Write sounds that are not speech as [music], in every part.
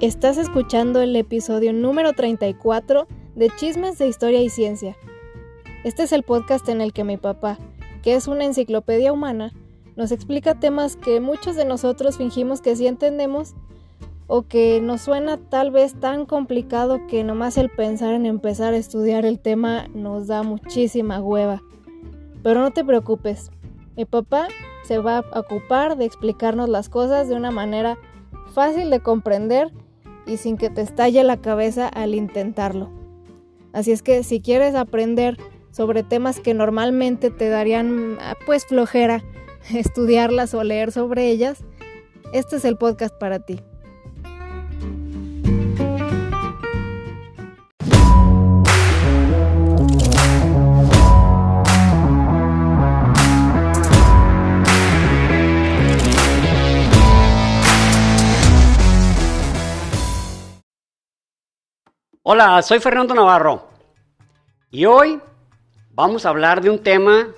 Estás escuchando el episodio número 34 de Chismes de Historia y Ciencia. Este es el podcast en el que mi papá, que es una enciclopedia humana, nos explica temas que muchos de nosotros fingimos que sí entendemos o que nos suena tal vez tan complicado que nomás el pensar en empezar a estudiar el tema nos da muchísima hueva. Pero no te preocupes, mi papá se va a ocupar de explicarnos las cosas de una manera fácil de comprender y sin que te estalle la cabeza al intentarlo. Así es que si quieres aprender sobre temas que normalmente te darían ah, pues flojera [laughs] estudiarlas o leer sobre ellas, este es el podcast para ti. Hola, soy Fernando Navarro y hoy vamos a hablar de un tema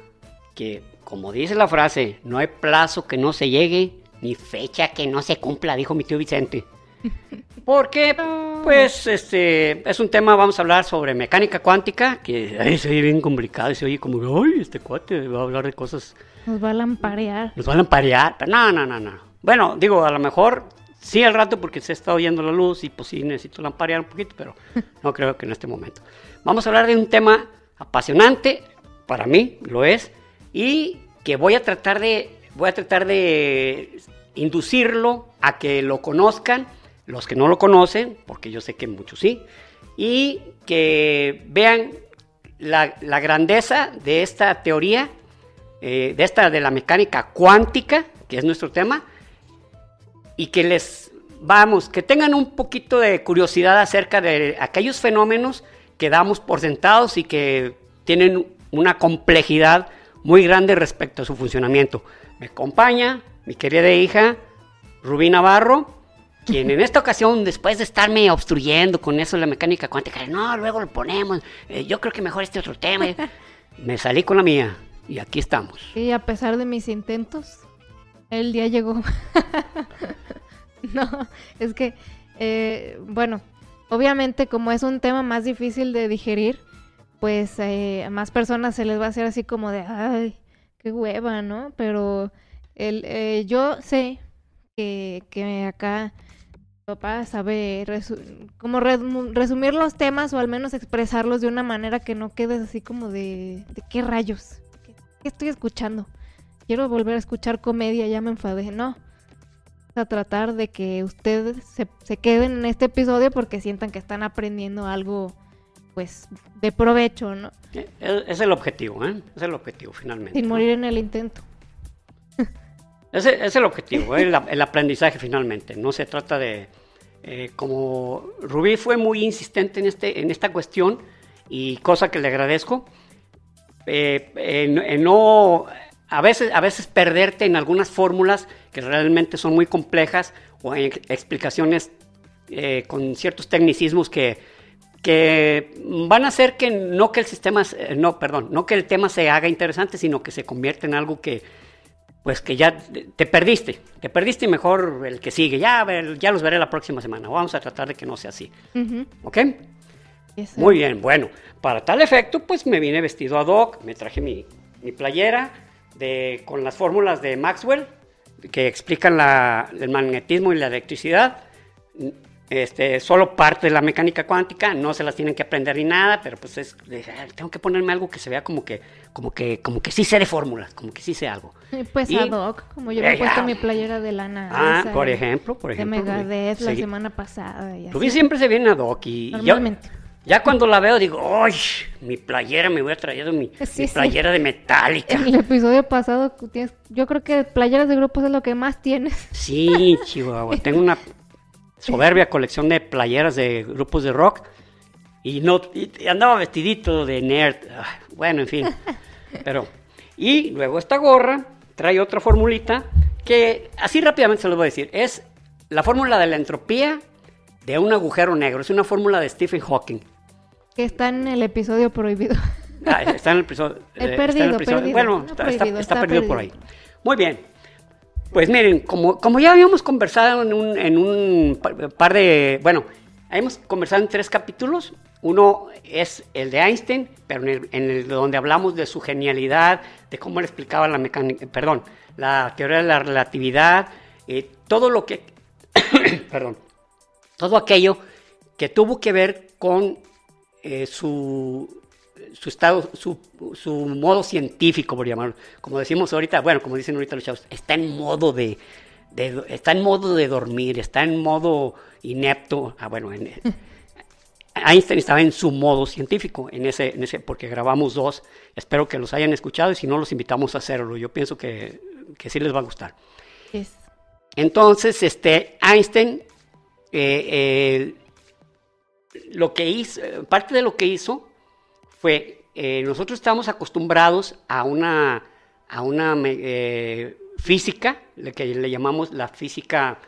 que, como dice la frase, no hay plazo que no se llegue ni fecha que no se cumpla, dijo mi tío Vicente. [laughs] Porque, pues, este, es un tema, vamos a hablar sobre mecánica cuántica, que ahí se oye bien complicado, se oye como, ay, este cuate va a hablar de cosas... Nos va a lamparear. Nos va a lamparear, pero no, no, no, no. Bueno, digo, a lo mejor Sí, al rato porque se está oyendo la luz y pues sí necesito lamparear un poquito, pero [laughs] no creo que en este momento. Vamos a hablar de un tema apasionante, para mí lo es, y que voy a tratar de, voy a tratar de inducirlo a que lo conozcan, los que no lo conocen, porque yo sé que muchos sí, y que vean la, grandeza de esta teoría, eh, de esta de la mecánica cuántica, que es nuestro tema, y que les, vamos, que tengan un poquito de curiosidad acerca de aquellos fenómenos que damos por sentados y que tienen una complejidad muy grande respecto a su funcionamiento. Me acompaña mi querida hija Rubí Navarro, quien en esta ocasión, después de estarme obstruyendo con eso de la mecánica cuántica, no, luego lo ponemos, eh, yo creo que mejor este otro tema, [laughs] me salí con la mía y aquí estamos. Y a pesar de mis intentos, el día llegó. [laughs] [laughs] no, es que, eh, bueno, obviamente como es un tema más difícil de digerir, pues eh, a más personas se les va a hacer así como de, ay, qué hueva, ¿no? Pero el, eh, yo sé que, que acá papá sabe como resumir los temas o al menos expresarlos de una manera que no quedes así como de, de qué rayos, ¿Qué, estoy escuchando? Quiero volver a escuchar comedia, ya me enfadé, no a tratar de que ustedes se, queden en este episodio porque sientan que están aprendiendo algo pues de provecho, ¿no? Eh, es, el objetivo, ¿eh? Es el objetivo finalmente. Sin morir en el intento. [laughs] Ese es el objetivo, ¿eh? el, aprendizaje finalmente. No se trata de... Eh, como Rubí fue muy insistente en, este, en esta cuestión y cosa que le agradezco, en no a veces, a veces perderte en algunas fórmulas que realmente son muy complejas o explicaciones eh, con ciertos tecnicismos que, que van a hacer que no que el sistema, no, perdón, no que el tema se haga interesante, sino que se convierta en algo que, pues que ya te perdiste, te perdiste y mejor el que sigue, ya, ya los veré la próxima semana, vamos a tratar de que no sea así, ¿ok? Muy bien, bueno, para tal efecto, pues me vine vestido ad hoc, me traje mi, mi playera, con las fórmulas de Maxwell que explican el magnetismo y la electricidad. Este, solo parte de la mecánica cuántica, no se las tienen que aprender ni nada, pero pues es, tengo que ponerme algo que se vea como que, como que, como que sí sé de fórmulas, como que sí sé algo. [laughs] Pues ad hoc, como yo me he puesto mi playera de lana. Ah, por ejemplo, por ejemplo. De Megadeth la semana pasada. Y siempre se viene ad hoc y Normalmente. Ya cuando la veo digo, ¡ay! Mi playera, me voy a traer mi, [laughs] playera de metálica. En el episodio pasado, yo creo que playeras de grupos es lo que más tienes. Sí, Chihuahua. Tengo una soberbia colección de playeras de grupos de rock. Y, no, andaba vestidito de nerd. Bueno, en fin. [laughs] Pero, y luego esta gorra trae otra formulita que así rápidamente se lo voy a decir. Es la fórmula de la entropía de un agujero negro. Es una fórmula de Stephen Hawking. Que está en el episodio prohibido. Ah, está en el episodio. Eh, perdido, Bueno, está, perdido, por ahí. Muy bien. Pues miren, como, como ya habíamos conversado en un, en un par- de, bueno, hemos conversado en tres capítulos. Uno es el de Einstein, pero en el, en el donde hablamos de su genialidad, de cómo él explicaba la mecánica, perdón, la teoría de la relatividad, eh, todo lo que, [coughs] perdón, todo aquello que tuvo que ver con eh, su, su estado, su, su modo científico, por llamarlo. Como decimos ahorita, bueno, como dicen ahorita los chavos, está en modo de, de- está en modo de dormir, está en modo inepto. Ah, bueno, en- [laughs] Einstein estaba en su modo científico, en ese, en ese, porque grabamos dos. Espero que los hayan escuchado y si no, los invitamos a hacerlo. Yo pienso que, que sí les va a gustar. Es- Entonces, este, Einstein, eh, eh, lo que hizo, parte de lo que hizo fue, eh, nosotros estamos acostumbrados a una, a una eh, física, lo que le llamamos la física,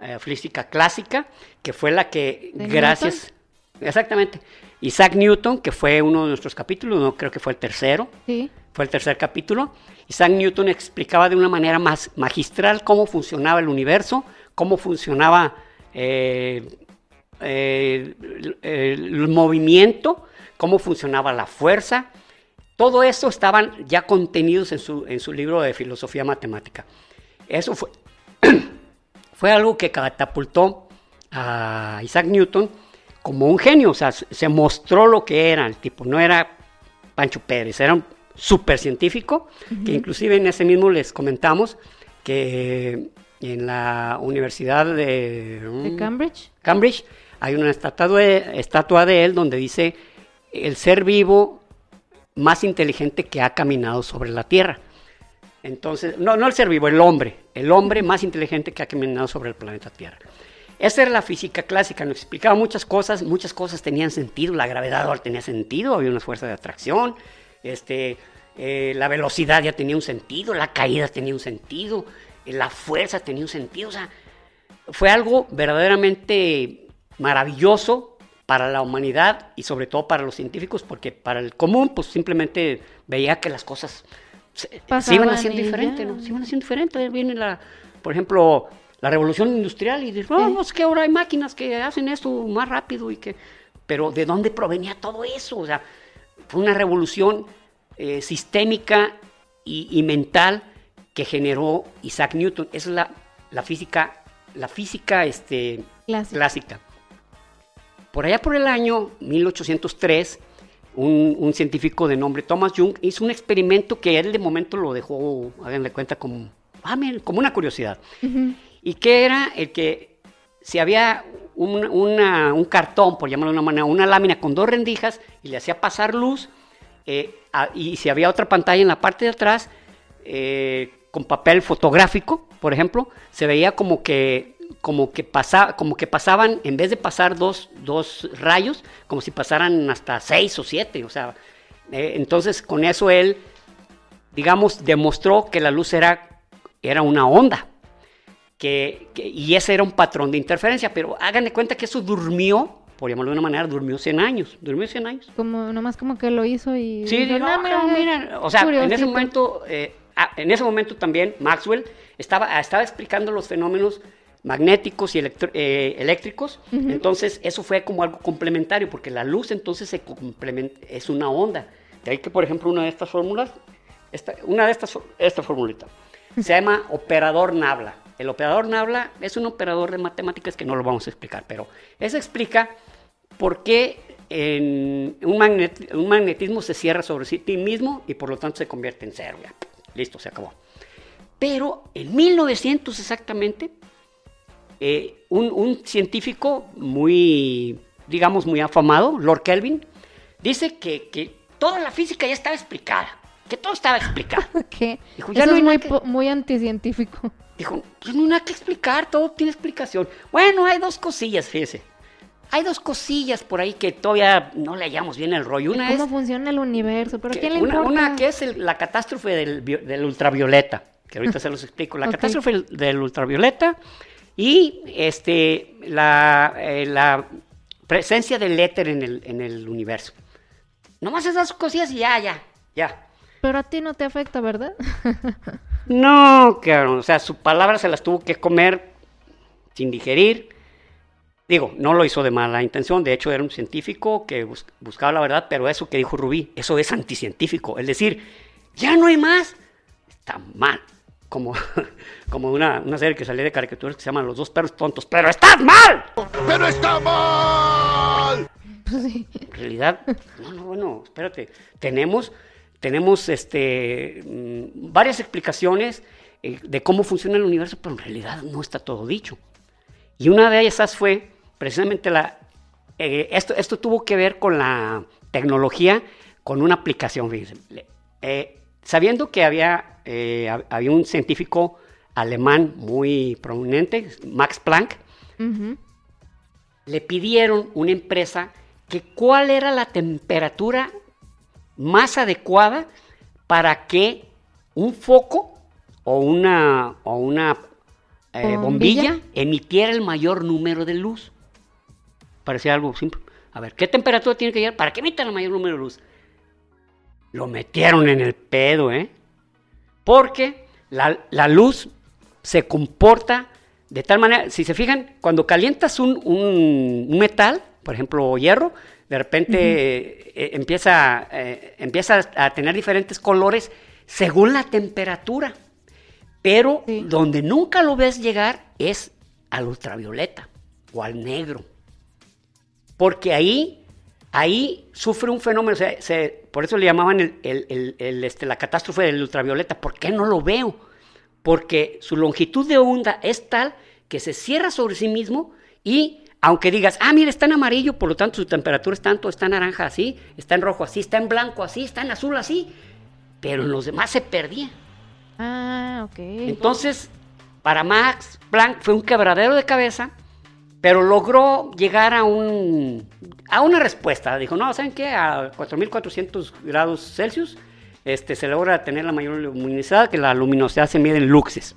eh, física clásica, que fue la que, ¿De gracias, exactamente, Isaac Newton, que fue uno de nuestros capítulos, no creo que fue el tercero, Sí. fue el tercer capítulo. Isaac Newton explicaba de una manera más magistral cómo funcionaba el universo, cómo funcionaba eh, eh, el, el movimiento, cómo funcionaba la fuerza. Todo eso estaban ya contenidos en su, en su libro de filosofía matemática. Eso fue, [clears throat] fue algo que catapultó a Isaac Newton como un genio, o sea, se mostró lo que era el tipo, no era Pancho Pérez, era un súper científico, que inclusive en ese mismo les comentamos que en la Universidad de, ¿De Cambridge? Cambridge hay una estatua de, él donde dice el ser vivo más inteligente que ha caminado sobre la Tierra. Entonces, no, no el ser vivo, el hombre, el hombre más inteligente que ha caminado sobre el planeta Tierra. Esa era la física clásica, nos explicaba muchas cosas, muchas cosas tenían sentido, la gravedad ahora tenía sentido, había una fuerza de atracción, este, eh, la velocidad ya tenía un sentido, la caída tenía un sentido, eh, la fuerza tenía un sentido, o sea, fue algo verdaderamente maravilloso para la humanidad y sobre todo para los científicos, porque para el común, pues simplemente veía que las cosas se, se iban haciendo diferente, ya. ¿no? Se iban haciendo diferente. Viene la, por ejemplo, la revolución industrial y dices, no, no, es que ahora hay máquinas que hacen esto más rápido y que... Pero ¿de dónde provenía todo eso? O sea, fue una revolución eh, sistémica y, y mental que generó Isaac Newton. Esa es la, la física, la física este, Clásica. clásica. Por allá por el año 1803, un, un científico de nombre Thomas Young hizo un experimento que él de momento lo dejó, háganle cuenta, como, ah, como una curiosidad. Y que era el que si había un, una- un cartón, por llamarlo de una manera, una lámina con dos rendijas y le hacía pasar luz, eh, a- y si había otra pantalla en la parte de atrás, eh, con papel fotográfico, por ejemplo, se veía como que, como que, pasa, como que pasaban, en vez de pasar dos, dos rayos, como si pasaran hasta seis o siete. O sea, eh, entonces con eso él, digamos, demostró que la luz era, era una onda. Que, que- y ese era un patrón de interferencia, pero hagan de cuenta que eso durmió, por llamarlo de una manera, durmió 100 años, durmió 100 años. Como, nomás como que lo hizo y... Sí, dijo, digo, "No, "Ah, mira, mira", o sea, en ese curiosito". momento, eh, ah, en ese momento también Maxwell estaba, estaba explicando los fenómenos magnéticos y eh, eléctricos, Ujú. entonces eso fue como algo complementario, porque la luz entonces se complementa, es una onda. De ahí que, por ejemplo, una de estas fórmulas, esta, una de estas, esta formulita, se llama operador Nabla. El operador Nabla es un operador de matemáticas que no lo vamos a explicar, pero eso explica por qué en un, magnet- un magnetismo se cierra sobre sí mismo y por lo tanto se convierte en cero. Ya, listo, se acabó. Pero en 1900 exactamente, eh, un, un científico muy, digamos, muy afamado, Lord Kelvin, dice que, que toda la física ya estaba explicada, que todo estaba explicado. [laughs] ¿Qué? Dijo, ya Eso no es muy, que- muy anticientífico. Dijo, pues no hay nada que explicar, todo tiene explicación. Bueno, hay dos cosillas, fíjese. Hay dos cosillas por ahí que todavía no le hallamos bien el rollo. Una ¿Cómo es funciona el universo? ¿Pero que- quién le una, importa? una que es el- la catástrofe del, del ultravioleta, que ahorita [laughs] se los explico. La Ok. catástrofe del ultravioleta y este, la, eh, la presencia del éter en el, en el universo. Nomás esas cosillas y ya, ya, ya. Pero a ti no te afecta, ¿verdad? [laughs] No, cabrón, o sea, su palabra se las tuvo que comer sin digerir. Digo, no lo hizo de mala intención, de hecho era un científico que bus- buscaba la verdad, pero eso que dijo Rubí, eso es anticientífico. Es decir, ya no hay más, está mal. Como, [laughs] como una, una serie que salía de caricaturas que se llama Los dos perros tontos, pero estás mal. ¡Pero está mal! [laughs] En realidad, no, no, bueno, espérate. Tenemos, tenemos este, mm, varias explicaciones eh, de cómo funciona el universo, pero en realidad no está todo dicho. Y una de ellas fue precisamente la... eh, esto, esto tuvo que ver con la tecnología, con una aplicación. eh, sabiendo que había, eh, hab- había un científico alemán muy prominente, Max Planck, le pidieron una empresa que cuál era la temperatura más adecuada para que un foco o una, o una eh, ¿Bombilla? bombilla emitiera el mayor número de luz. Parecía algo simple. A ver, ¿qué temperatura tiene que llegar para que emita el mayor número de luz? Lo metieron en el pedo, ¿eh? Porque la, la luz se comporta de tal manera, si se fijan, cuando calientas un, un- un metal, por ejemplo hierro, de repente eh, eh, empieza, eh, empieza a tener diferentes colores según la temperatura. Pero Sí. donde nunca lo ves llegar es al ultravioleta o al negro. Porque ahí, ahí sufre un fenómeno, se- por eso le llamaban el- el- el- el, este, la catástrofe del ultravioleta. ¿Por qué no lo veo? Porque su longitud de onda es tal que se cierra sobre sí mismo y aunque digas, ah, mira, está en amarillo, por lo tanto su temperatura es tanto, está en naranja así, está en rojo así, está en blanco así, está en azul así, pero en los demás se perdía. Ah, ok. Entonces, para Max Planck fue un quebradero de cabeza, pero logró llegar a, un, a una respuesta. Dijo, no, ¿saben qué? A 4.400 grados Celsius este, se logra tener la mayor luminosidad, que la luminosidad se mide en luxes.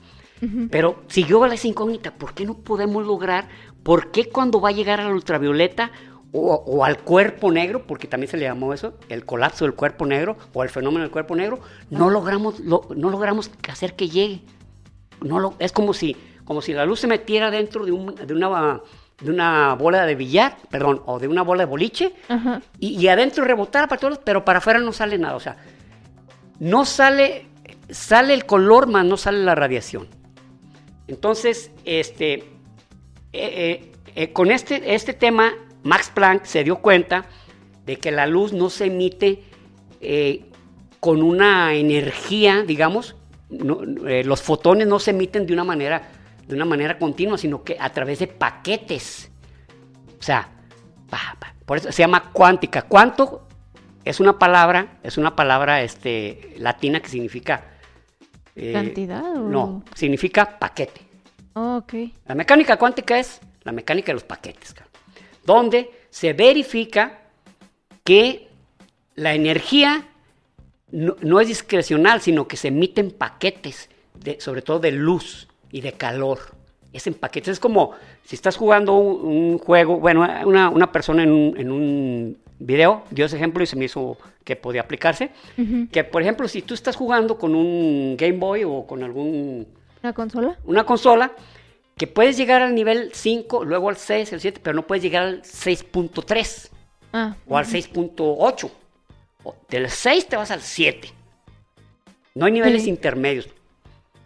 Pero siguió la incógnita, ¿por qué no podemos lograr? ¿Por qué cuando va a llegar al ultravioleta o, o al cuerpo negro, porque también se le llamó eso, el colapso del cuerpo negro o el fenómeno del cuerpo negro, no logramos, lo- no logramos hacer que llegue? No lo, es como si, como si la luz se metiera dentro de, un- de una, de una bola de billar, perdón, o de una bola de boliche, Ajá. y, y adentro rebotara para todos, pero para afuera no sale nada. O sea, no sale, sale el color, más no sale la radiación. Entonces, este, eh, eh, eh, con este, este tema, Max Planck se dio cuenta de que la luz no se emite con una energía, digamos, no- los fotones no se emiten de una manera, de una manera continua, sino que a través de paquetes. O sea, pa, pa, por eso se llama cuántica. Cuánto es una palabra, es una palabra este, latina que significa... eh, ¿Cantidad o...? No, significa paquete. Oh, ok. La mecánica cuántica es la mecánica de los paquetes, donde se verifica que la energía no, no es discrecional, sino que se emiten paquetes, de, sobre todo de luz y de calor. Es en paquetes. Es como si estás jugando un, un juego, bueno, una, una persona en un, en un video dio ese ejemplo y se me hizo que podía aplicarse. Que, por ejemplo, si tú estás jugando con un Game Boy o con algún ¿La consola? una consola que puedes llegar al nivel 5, luego al 6, al 7, pero no puedes llegar al 6.3 Ah. o al 6.8. O Del 6 te vas al 7. No hay niveles Sí. intermedios.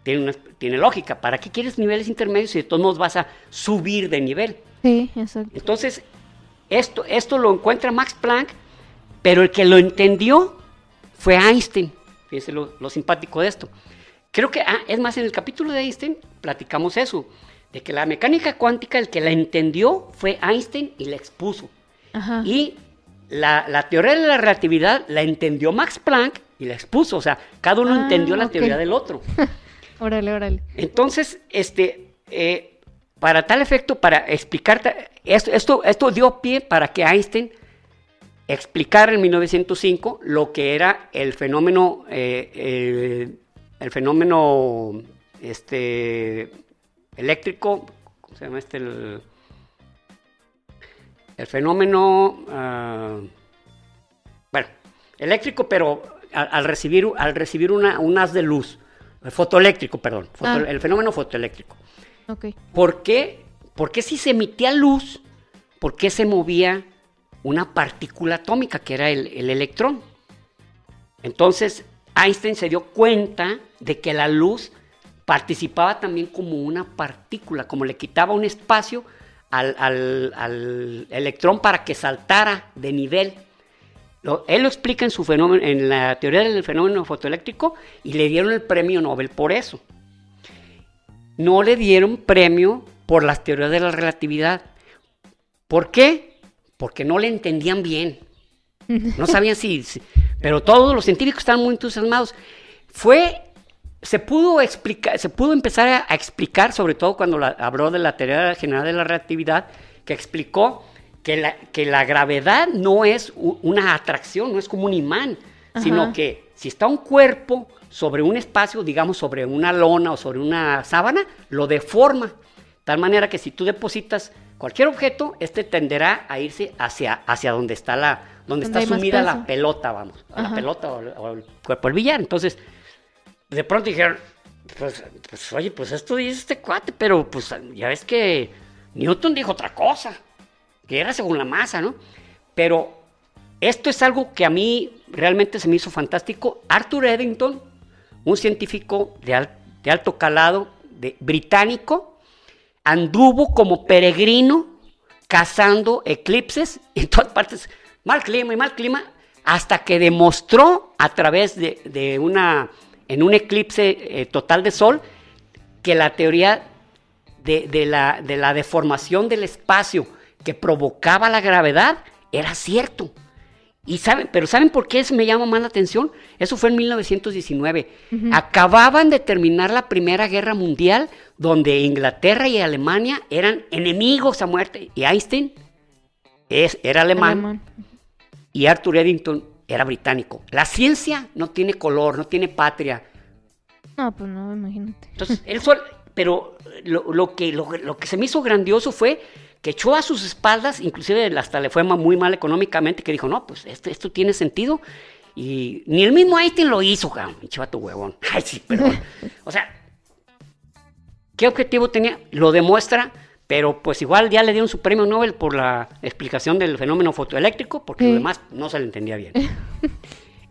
Tiene, una- tiene lógica. ¿Para qué quieres niveles intermedios si de todos modos vas a subir de nivel? Sí, exacto. Entonces, esto, esto lo encuentra Max Planck, pero el que lo entendió fue Einstein. Fíjense lo, lo simpático de esto. Creo que, ah, es más, en el capítulo de Einstein platicamos eso, de que la mecánica cuántica, el que la entendió fue Einstein y la expuso. Ajá. Y la, la teoría de la relatividad la entendió Max Planck y la expuso. O sea, cada uno Ah, entendió la ok. teoría del otro. [laughs] Órale, órale. Entonces, este, eh, para tal efecto, para explicar, esto, esto, esto dio pie para que Einstein explicara en 1905 lo que era el fenómeno, eh, el fenómeno, este, eléctrico, ¿cómo se llama este? El, fenómeno, ah, bueno, eléctrico, pero al, al recibir, al recibir una, un haz de luz. El fotoeléctrico, perdón. foto- Ah. El fenómeno fotoeléctrico. Ok. ¿Por qué? ¿Por qué si se emitía luz, por qué se movía una partícula atómica que era el, el electrón? Entonces Einstein se dio cuenta de que la luz participaba también como una partícula, como le quitaba un espacio al, al- al electrón para que saltara de nivel. Lo- él lo explica en, su fenómeno, en la teoría del fenómeno fotoeléctrico y le dieron el premio Nobel por eso no le dieron premio por las teorías de la relatividad. ¿Por qué? Porque no le entendían bien. [laughs] No sabían si, si- Pero todos los científicos estaban muy entusiasmados. Fue. Se pudo explicar, se pudo empezar a, a explicar, sobre todo cuando la- habló de la teoría general de la relatividad, que explicó que la, que la gravedad no es una atracción, no es como un imán, sino que si está un cuerpo sobre un espacio, digamos sobre una lona o sobre una sábana, lo deforma. Tal manera que si tú depositas cualquier objeto, este tenderá a irse hacia, hacia donde está la, donde Donde está sumida la pelota, vamos, a la pelota o, o el cuerpo del billar. Entonces, de pronto dijeron, pues, pues, oye, pues esto dice este cuate, pero pues ya ves que Newton dijo otra cosa, que era según la masa, ¿no? Pero esto es algo que a mí realmente se me hizo fantástico. Arthur Eddington, un científico de, al- de alto calado, británico, anduvo como peregrino cazando eclipses [laughs] en todas partes, mal clima y mal clima, hasta que demostró a través de, una, en un eclipse eh, total de sol, que la teoría de la deformación del espacio que provocaba la gravedad era cierto. Y saben, pero ¿saben por qué eso me llama más la atención? Eso fue en 1919. Acababan de terminar la Primera Guerra Mundial, donde Inglaterra y Alemania eran enemigos a muerte. Y Einstein es, era alemán, Alemán. y Arthur Eddington era británico. La ciencia no tiene color, no tiene patria. No, pues no, imagínate. Entonces, él pero lo, lo que, lo, lo que se me hizo grandioso fue que echó a sus espaldas, inclusive hasta le fue muy mal económicamente, que dijo, no, pues esto, esto tiene sentido. Y ni el mismo Einstein lo hizo, cabrón, vato huevón. [laughs] Ay, sí, perdón. o sea, ¿qué objetivo tenía? Lo demuestra, pero pues igual ya le dieron su premio Nobel por la explicación del fenómeno fotoeléctrico, porque lo Sí. demás no se le entendía bien.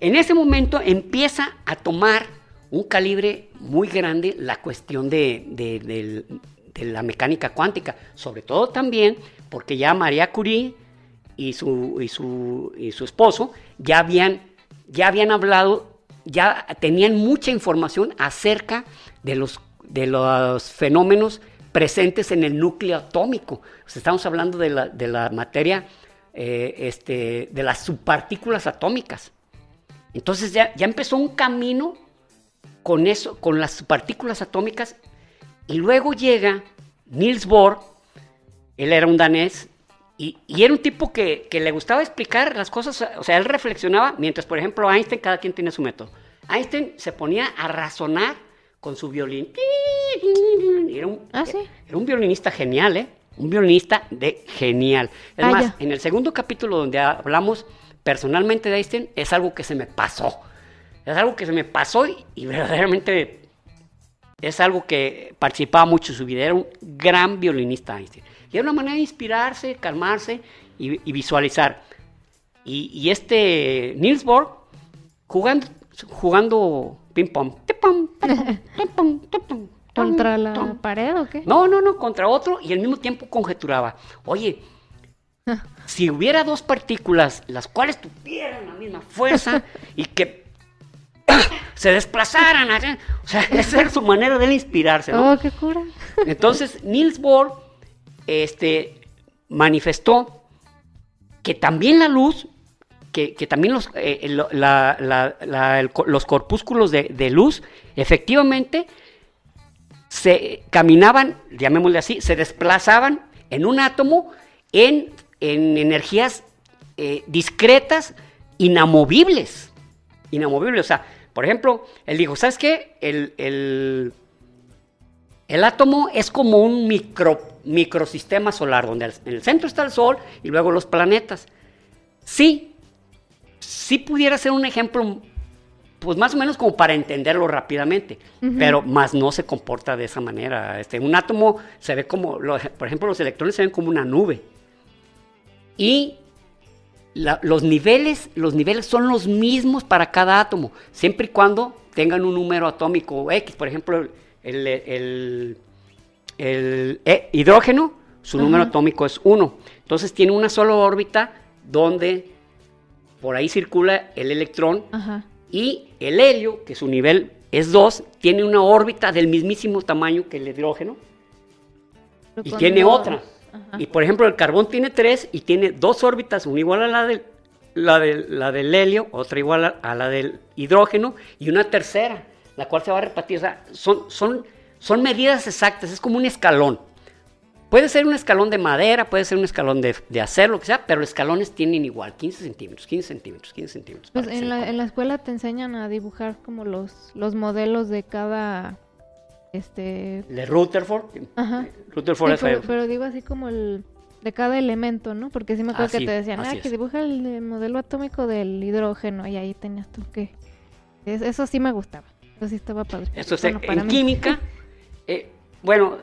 En ese momento empieza a tomar un calibre muy grande la cuestión de, de- del- de la mecánica cuántica, sobre todo también porque ya María Curie y su, y su, y su esposo ya habían, ya habían hablado, ya tenían mucha información acerca de los, de los fenómenos presentes en el núcleo atómico. Estamos hablando de la, de la materia, eh, este, de las subpartículas atómicas. Entonces ya, ya empezó un camino con eso, con las partículas atómicas, y luego llega Niels Bohr, él era un danés, y, y era un tipo que, que le gustaba explicar las cosas, o sea, él reflexionaba, mientras por ejemplo Einstein, cada quien tiene su método. Einstein se ponía a razonar con su violín. Era un, Ah, ¿sí? era un violinista genial, ¿eh? Un violinista de genial. Es Ah, más, ya. en el segundo capítulo donde hablamos personalmente de Einstein, es algo que se me pasó. Es algo que se me pasó y, y verdaderamente es algo que participaba mucho en su vida. Era un gran violinista Einstein. Y era una manera de inspirarse, calmarse y, y visualizar. Y, y este Niels Bohr jugando, jugando ping-pong. [laughs] ¿Contra la pared o qué? No, no, no, contra otro y al mismo tiempo conjeturaba. Oye, [laughs] si hubiera dos partículas, las cuales tuvieran la misma fuerza y que [laughs] se desplazaran, o sea, [laughs] esa era su manera de él inspirarse, ¿no? Oh, qué cura. [laughs] Entonces, Niels Bohr este, manifestó que también la luz, que, que también los, eh, lo- la- la- la- el los corpúsculos de, de luz, efectivamente, se caminaban, llamémosle así, se desplazaban en un átomo en, en energías eh, discretas, inamovibles. Inamovibles, o sea, por ejemplo, él dijo, ¿sabes qué? El, el- el átomo es como un micro, microsistema solar, donde en el centro está el Sol y luego los planetas. Sí, sí pudiera ser un ejemplo pues más o menos como para entenderlo rápidamente, pero más no se comporta de esa manera. Este, un átomo se ve como, lo- por ejemplo, los electrones se ven como una nube. Y la- los, niveles, los niveles son los mismos para cada átomo, siempre y cuando tengan un número atómico X. Por ejemplo, el, el- el, eh, hidrógeno, su número atómico es 1. Entonces tiene una sola órbita donde por ahí circula el electrón y el helio, que su nivel es 2, tiene una órbita del mismísimo tamaño que el hidrógeno Pero y tiene otra. Ajá. Y por ejemplo, el carbón tiene 3 y tiene dos órbitas, una igual a la del, la del, la del helio, otra igual a, a la del hidrógeno y una tercera, la cual se va a repartir. O sea, son, son, son medidas exactas, es como un escalón. Puede ser un escalón de madera, puede ser un escalón de, de acero, lo que sea, pero los escalones tienen igual, 15 centímetros, 15 centímetros, 15 centímetros. Pues en la, en la escuela te enseñan a dibujar como los, los modelos de cada, este, De Rutherford. Ajá. Rutherford Sí, es pero, pero digo así como el de cada elemento, ¿no? Porque sí me acuerdo Así, que te decían, ah, que dibuja el, modelo atómico del hidrógeno y ahí tenías tú que... es- eso sí me gustaba, eso sí estaba padre. Esto es Bueno, en mí. química. [laughs] eh, bueno,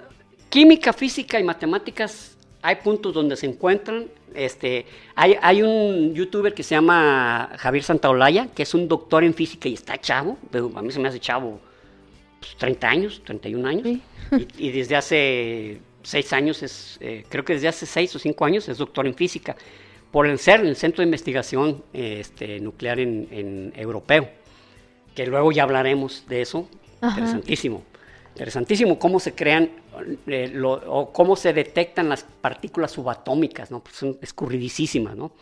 química, física y matemáticas hay puntos donde se encuentran. Este, hay, hay un youtuber que se llama Javier Santaolalla, que es un doctor en física y está chavo. pero A mí se me hace chavo pues, 30 años, 31 años. Sí. Y, y desde hace 6 años, es, eh, creo que desde hace 6 o 5 años es doctor en física. Por el CERN, el Centro de Investigación eh, este, Nuclear en, en Europeo que luego ya hablaremos de eso. Ajá. Interesantísimo. Interesantísimo cómo se crean eh, lo- o cómo se detectan las partículas subatómicas, ¿no? Pues son escurridísimas, ¿no?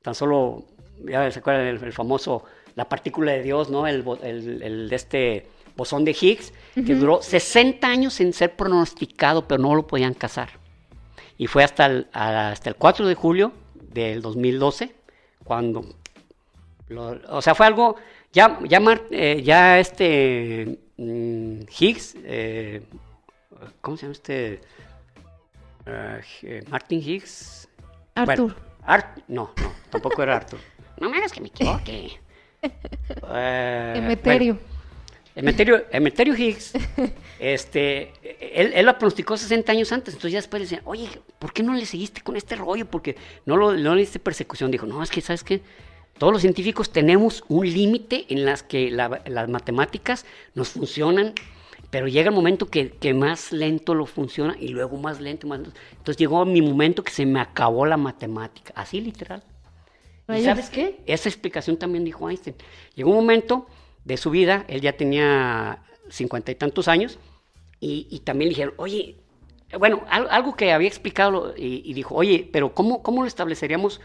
Tan solo, ya se acuerdan del el famoso, la partícula de Dios, ¿no? El, el- el de este bosón de Higgs, que duró 60 años en ser pronosticado, pero no lo podían cazar. Y fue hasta el, hasta el 4 de julio del 2012, cuando lo- o sea, fue algo, ya, ya, Mar- eh, ya este mm, Higgs, eh, ¿cómo se llama este? Eh, Martin Higgs. Arthur. Bueno, Art- no, no, tampoco era Arthur. [laughs] No me hagas que me equivoque. [laughs] Eh, Emeterio. bueno, Emeterio, Emeterio Higgs, [laughs] este, él, él la pronosticó 60 años antes, entonces ya después decían, oye, ¿por qué no le seguiste con este rollo? Porque no, lo, no le diste persecución. Dijo, no, es que, ¿sabes qué? Todos los científicos tenemos un límite en las que la- las matemáticas nos funcionan, pero llega el momento que, que más lento lo funciona y luego más lento, más lento. Entonces llegó mi momento que se me acabó la matemática, así literal. ¿Y sabes qué? Esa explicación también dijo Einstein. Llegó un momento de su vida, él ya tenía cincuenta y tantos años, y, y también le dijeron, oye, bueno, al- algo que había explicado y, y dijo, oye, pero ¿cómo, ¿cómo lo estableceríamos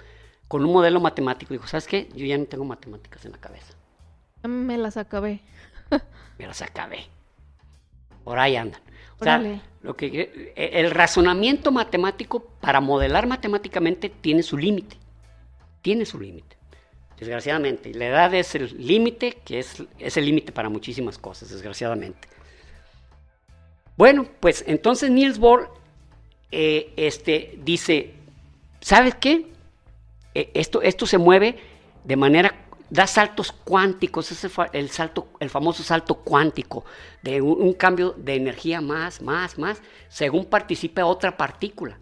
con un modelo matemático? Dijo, ¿sabes qué? Yo ya no tengo matemáticas en la cabeza, Ya Me las acabé. [laughs] me las acabé. Por ahí andan. O sea, lo que, eh, el razonamiento matemático para modelar matemáticamente tiene su límite. Tiene su límite. Desgraciadamente. La edad es el límite, que es, es el límite para muchísimas cosas, desgraciadamente. Bueno, pues entonces Niels Bohr eh, este, dice, ¿sabes qué? Eh, esto, esto se mueve de manera, da saltos cuánticos, fa- el, salto, el famoso salto cuántico, de un, un cambio de energía más, más, más, según participe otra partícula,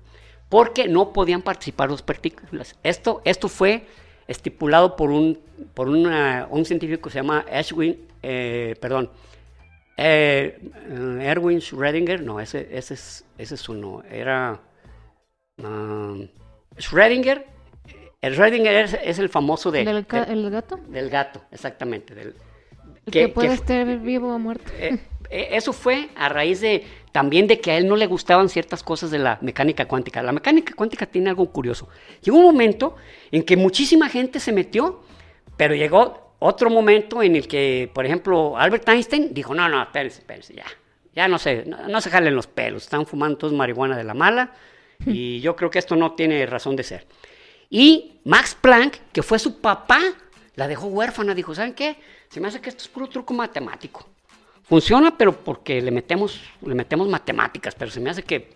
porque no podían participar dos partículas. Esto, esto fue estipulado por un, por una- un científico que se llama Erwin, eh, perdón, eh, Erwin Schrödinger, no, ese, ese, es, ese es uno, era um, Schrödinger, el Schrödinger es, es el famoso de, ¿Del de- el gato? del gato, exactamente, del, El que- que, puede que- estar vivo o muerto. eh, eh, eso fue a raíz de también de que a él no le gustaban ciertas cosas de la mecánica cuántica. La mecánica cuántica tiene algo curioso. Llegó un momento en que muchísima gente se metió, pero llegó otro momento en el que, por ejemplo, Albert Einstein dijo, no, no, espérense, espérense, ya. Ya no se, no, no se jalen los pelos, están fumando todos marihuana de la mala [laughs] y yo creo que esto no tiene razón de ser. Y Max Planck, que fue su papá, la dejó huérfana, dijo, ¿saben qué? Se me hace que esto es puro truco matemático. Funciona, pero porque le metemos, le metemos matemáticas, pero se me hace que,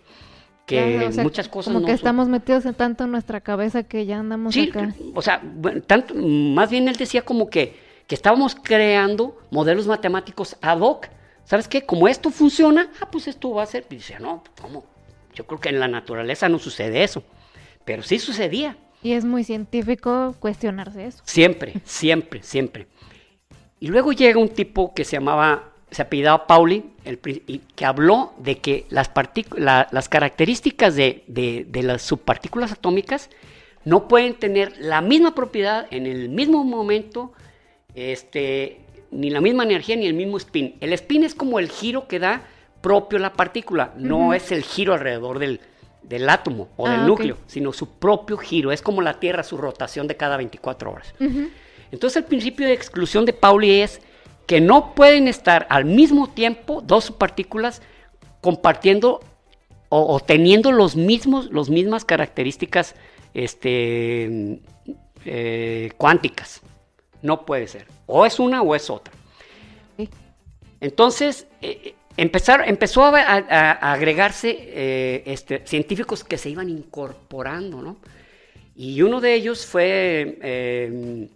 que o sea, muchas cosas Como no que son- estamos metidos en tanto en nuestra cabeza que ya andamos Sí, acá. o sea, bueno, tanto, más bien él decía como que, que estábamos creando modelos matemáticos ad hoc. ¿Sabes qué? Como esto funciona, ah, pues esto va a ser. Y dice, no, ¿cómo? Yo creo que en la naturaleza no sucede eso. Pero sí sucedía. Y es muy científico cuestionarse eso. Siempre, siempre, siempre. Y luego llega un tipo que se llamaba, se apellidaba Pauli, el, y que habló de que las, la- las características de, de- de las subpartículas atómicas no pueden tener la misma propiedad en el mismo momento, este, ni la misma energía ni el mismo spin. El spin es como el giro que da propio la partícula, no es el giro alrededor del, del átomo o Ah, del ok. núcleo, sino su propio giro. Es como la Tierra, su rotación de cada 24 horas. Entonces el principio de exclusión de Pauli es que no pueden estar al mismo tiempo dos subpartículas compartiendo o, o teniendo los mismos, las mismas características este, eh, cuánticas. No puede ser. O es una o es otra. Entonces, eh, empezar, empezó a, a- a agregarse eh, este, científicos que se iban incorporando, ¿no? Y uno de ellos fue eh,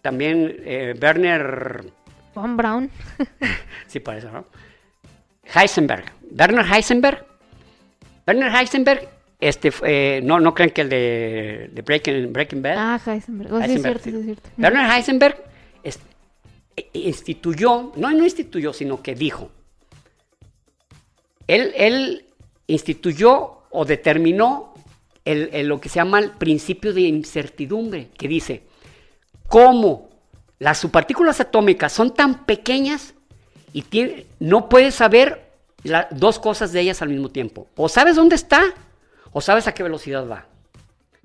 también eh, Werner, Von Braun. [laughs] sí parece, ¿no? Heisenberg. Werner Heisenberg. Werner Heisenberg, este, eh, no, no crean que el de, de Breaking, Breaking Bad. Ah, Heisenberg. Oh, sí, es cierto, sí. es cierto. Werner Heisenberg es- e- instituyó, no, no instituyó, sino que dijo. Él, él instituyó o determinó el- el- lo que se llama el principio de incertidumbre, que dice, ¿cómo las subpartículas atómicas son tan pequeñas y no puedes saber la- dos cosas de ellas al mismo tiempo? O sabes dónde está, o sabes a qué velocidad va.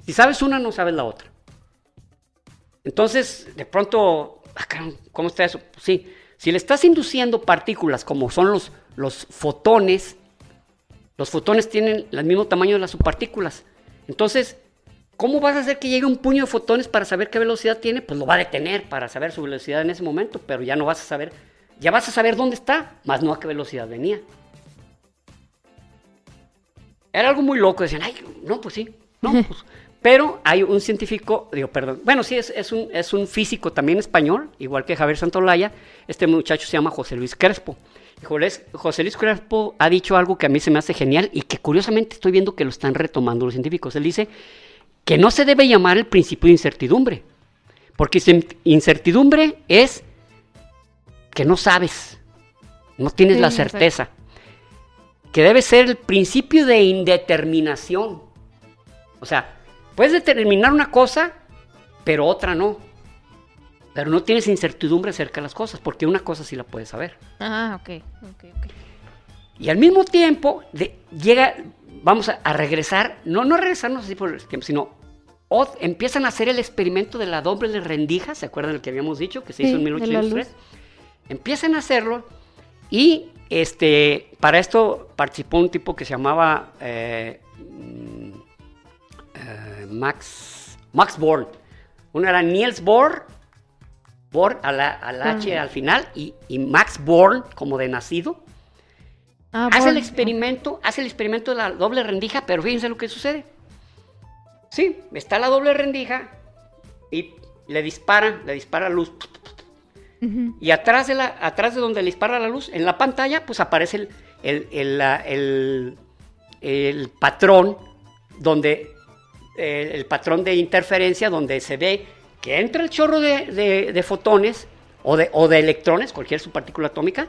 Si sabes una, no sabes la otra. Entonces, de pronto, ah, ¿cómo está eso? Pues sí, si le estás induciendo partículas como son los, los fotones, los fotones tienen el mismo tamaño de las subpartículas. Entonces, ¿cómo vas a hacer que llegue un puño de fotones para saber qué velocidad tiene? Pues lo va a detener para saber su velocidad en ese momento, pero ya no vas a saber, ya vas a saber dónde está, más no a qué velocidad venía. Era algo muy loco, decían, ay, no, pues sí, no, [laughs] pues. Pero hay un científico, digo, perdón, bueno, sí, es, es un, es un físico también español, igual que Javier Santolaya, este muchacho se llama José Luis Crespo. José Luis Crespo ha dicho algo que a mí se me hace genial y que curiosamente estoy viendo que lo están retomando los científicos. Él dice que no se debe llamar el principio de incertidumbre, porque incertidumbre es que no sabes, no tienes Sí, la exacto. certeza, que debe ser el principio de indeterminación. O sea, puedes determinar una cosa, pero otra no. Pero no tienes incertidumbre acerca de las cosas, porque una cosa sí la puedes saber. Ah, ok, ok, ok. Y al mismo tiempo de- llega, vamos a, a regresar, no, no regresarnos así por el tiempo, sino empiezan a hacer el experimento de la doble rendija, ¿se acuerdan del que habíamos dicho? Que se Sí, hizo en de la 1803. luz. Empiezan a hacerlo y este, para esto participó un tipo que se llamaba eh, mm, eh, Max, Max Born. Uno era Niels Bohr, Bohr a la, a la H al final, y, y Max Born como de nacido. Ah, Hace el Born. experimento, hace el experimento de la doble rendija, pero fíjense lo que sucede. Sí, está la doble rendija y le dispara, le dispara luz. Y atrás de, la, atrás de donde le dispara la luz, en la pantalla, pues aparece el, el, el, el- el patrón donde el, el patrón de interferencia donde se ve que entra el chorro de, de- de fotones o de, o de electrones, cualquier subpartícula atómica,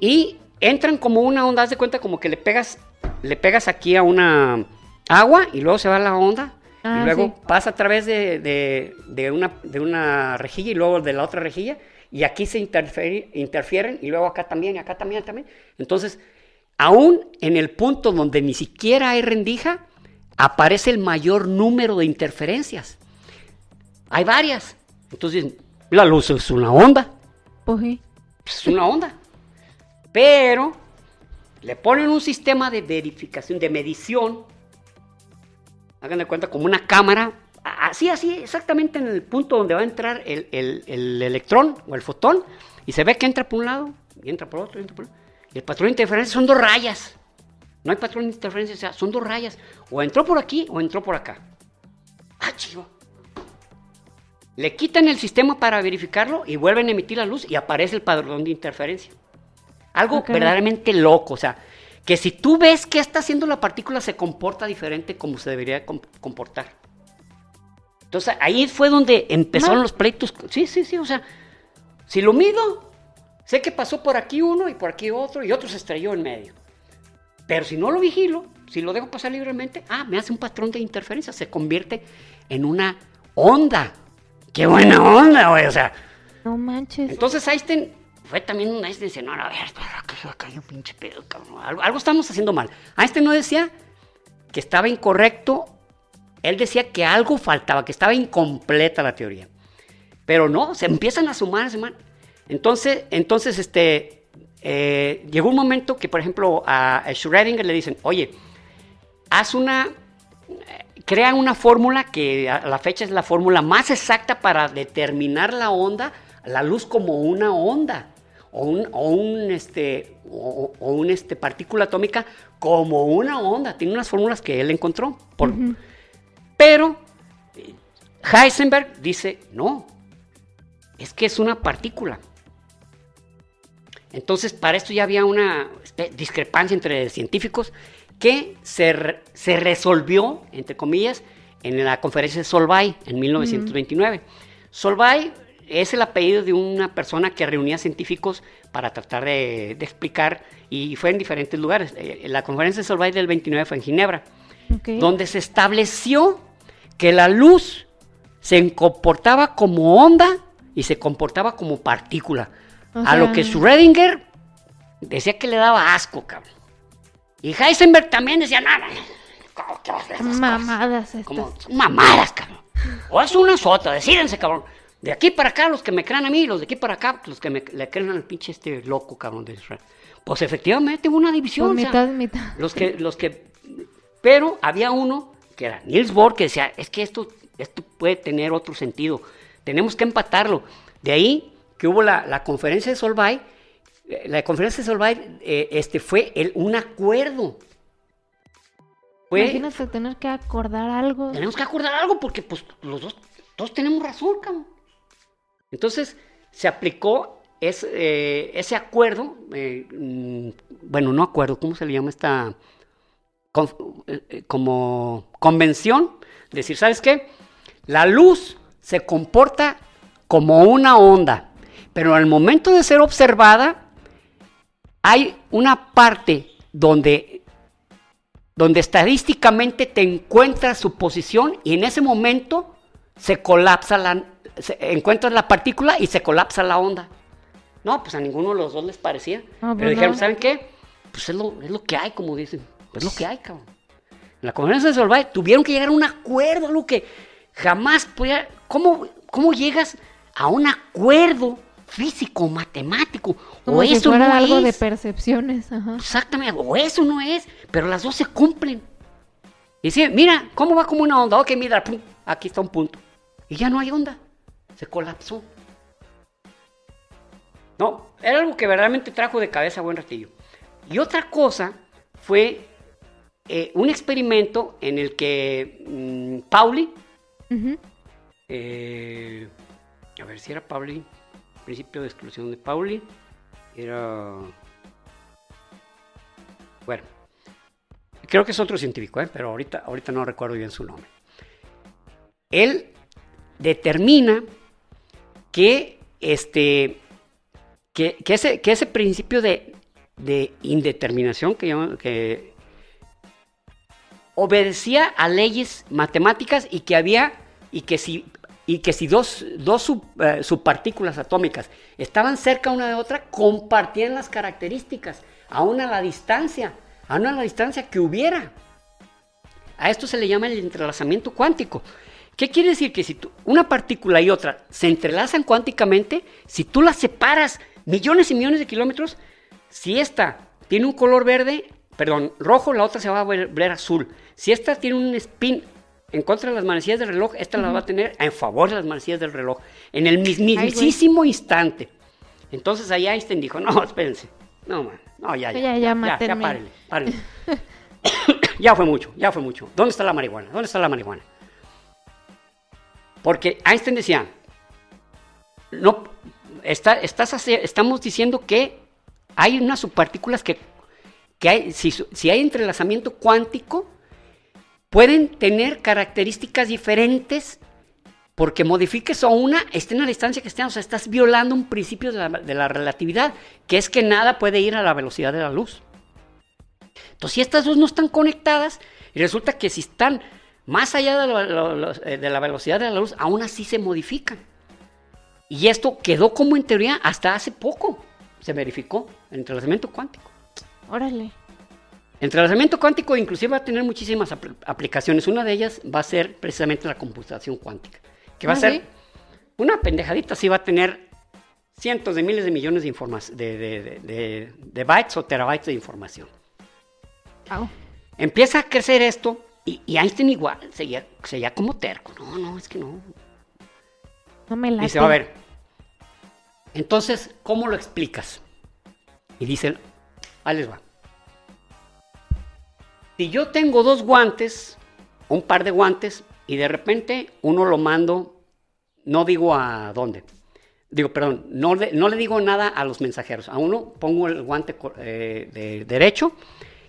y entran como una onda, haz de cuenta como que le pegas, le pegas aquí a una agua y luego se va la onda Ah, y luego sí. pasa a través de, de- de una, de una rejilla y luego de la otra rejilla y aquí se interfieren y luego acá también y acá también también. Entonces, aún en el punto donde ni siquiera hay rendija, aparece el mayor número de interferencias. Hay varias. Entonces, la luz es una onda Pues es una onda. Pero le ponen un sistema de verificación, de medición. Hagan de cuenta como una cámara. Así, así, exactamente en el punto donde va a entrar el, el- el electrón o el fotón. Y se ve que entra por un lado y entra por otro. y entra por otro. Y el patrón de interferencia son dos rayas. No hay patrón de interferencia, o sea, son dos rayas. O entró por aquí o entró por acá. Ah, chivo. le quitan el sistema para verificarlo y vuelven a emitir la luz y aparece el padrón de interferencia. Algo verdaderamente loco, o sea, que si tú ves qué está haciendo la partícula se comporta diferente como se debería com- comportar. Entonces ahí fue donde empezaron los pleitos. Sí, sí, sí, o sea, si lo mido, sé que pasó por aquí uno y por aquí otro y otro se estrelló en medio. Pero si no lo vigilo, si lo dejo pasar libremente, ah, me hace un patrón de interferencia, se convierte en una onda. ¡Qué buena onda, güey! O sea, No manches. entonces Einstein fue también un Einstein dice, no, a ver, hay un pinche pedo, cabrón. Algo, algo estamos haciendo mal. Einstein no decía que estaba incorrecto, él decía que algo faltaba, que estaba incompleta la teoría. Pero no, se empiezan a sumar, a sumar. Entonces, entonces este, eh, llegó un momento que, por ejemplo, a, a Schrödinger le dicen, oye, haz una, eh, crea una fórmula que a la fecha es la fórmula más exacta para determinar la onda, la luz como una onda, o un, o un, este, o, o un este, partícula atómica como una onda. Tiene unas fórmulas que él encontró. por- Pero eh, Heisenberg dice, no, es que es una partícula. Entonces, para esto ya había una espe- discrepancia entre científicos que se, se resolvió, entre comillas, en la conferencia de Solvay en 1929. Solvay es el apellido de una persona que reunía científicos para tratar de, de explicar y fue en diferentes lugares. Eh, La conferencia de Solvay del 29 fue en Ginebra donde se estableció que la luz se comportaba como onda y se comportaba como partícula. O a lo que Schrödinger decía que le daba asco, cabrón. Y Heisenberg también decía, nada, ¿cómo que vas a ver esas cosas? Mamadas estas. Como mamadas, cabrón. O es una otra, decídense, cabrón. De aquí para acá, los que me crean a mí, los de aquí para acá, los que me, le creen al pinche este loco, cabrón, de Israel. Pues efectivamente hubo una división. Pues o sea, mitad, mitad. los que, los que, pero había uno que era Niels Bohr que decía, es que esto, esto puede tener otro sentido, tenemos que empatarlo. De ahí que hubo la, la conferencia de Solvay, eh, la conferencia de Solvay eh, este, fue el, un acuerdo. Fue, Imagínate tener que acordar algo. tenemos que acordar algo porque pues los dos, todos tenemos razón, cabrón. Entonces se aplicó eh, ese acuerdo, eh, mm, bueno, no acuerdo, ¿cómo se le llama esta? Con- eh, eh, como convención, decir, ¿sabes qué? La luz se comporta como una onda, pero al momento de ser observada, hay una parte donde donde estadísticamente te encuentras su posición y en ese momento se colapsa la, se- encuentras la partícula y se colapsa la onda. No, pues a ninguno de los dos les parecía. No, Pero pues dijeron. ¿saben qué? Pues es lo, es lo que hay, como dicen. Es lo que hay, cabrón. En la conferencia de Solvay tuvieron que llegar a un acuerdo, algo que jamás podía... ¿Cómo, cómo llegas a un acuerdo físico, matemático? Como o si eso fuera no algo de es. percepciones. Ajá. Exactamente, o eso no es, pero las dos se cumplen. Y sí, mira, ¿cómo va como una onda? Ok, mira, pum, aquí está un punto. Y ya no hay onda, se colapsó. No, era algo que verdaderamente trajo de cabeza a buen ratillo. Y otra cosa fue eh, un experimento en el que mm, Pauli, eh, a ver si era Pauli, principio de exclusión de Pauli, era... Bueno, creo que es otro científico, ¿eh? pero ahorita, ahorita no recuerdo bien su nombre. Él determina que, este, que, que ese, que ese principio de, de indeterminación que, obedecía a leyes matemáticas y que había y que si y que si dos, dos sub- eh, subpartículas atómicas estaban cerca una de otra compartían las características aún a la distancia aún a la distancia que hubiera. A esto se le llama el entrelazamiento cuántico ¿Qué quiere decir? Que si tú- una partícula y otra se entrelazan cuánticamente, si tú las separas millones y millones de kilómetros, si esta tiene un color verde, perdón, rojo, la otra se va a ver, ver azul. Si esta tiene un spin en contra de las manecillas del reloj, esta la va a tener en favor de las manecillas del reloj. En el mismísimo instante. Entonces ahí Einstein dijo, no, espérense. No, man, no, ya, ya. Ya, ya, ya, ya, mátenme. párenle, párenle. [laughs] [coughs] ya fue mucho, ya fue mucho. ¿Dónde está la marihuana? ¿Dónde está la marihuana? Porque Einstein decía, no, está, estás estamos diciendo que hay unas subpartículas que, si, hay entrelazamiento cuántico, pueden tener características diferentes porque modifiques a una, estén a la distancia que estén, o sea, estás violando un principio de la, de la relatividad, que es que nada puede ir a la velocidad de la luz. Entonces, si estas dos no están conectadas, y resulta que si están más allá de, lo- lo- eh, de la velocidad de la luz, aún así se modifican. Y esto quedó como en teoría hasta hace poco. Se verificó el entrelazamiento cuántico. Órale. El entrelazamiento cuántico inclusive va a tener muchísimas apl- aplicaciones. Una de ellas va a ser precisamente la computación cuántica. Que va Ah, a ser ¿sí? una pendejadita, sí va a tener cientos de miles de millones de, de, de- de- bytes o terabytes de información. Au. Empieza a crecer esto y, y Einstein igual seguía, seguía como terco. No, no, es que no. No me la. Dice, a ver, entonces, ¿cómo lo explicas? Y dice, ahí les va. Si yo tengo dos guantes, un par de guantes, y de repente uno lo mando, no digo a dónde, digo, perdón, no, le- no le digo nada a los mensajeros. A uno pongo el guante eh, de derecho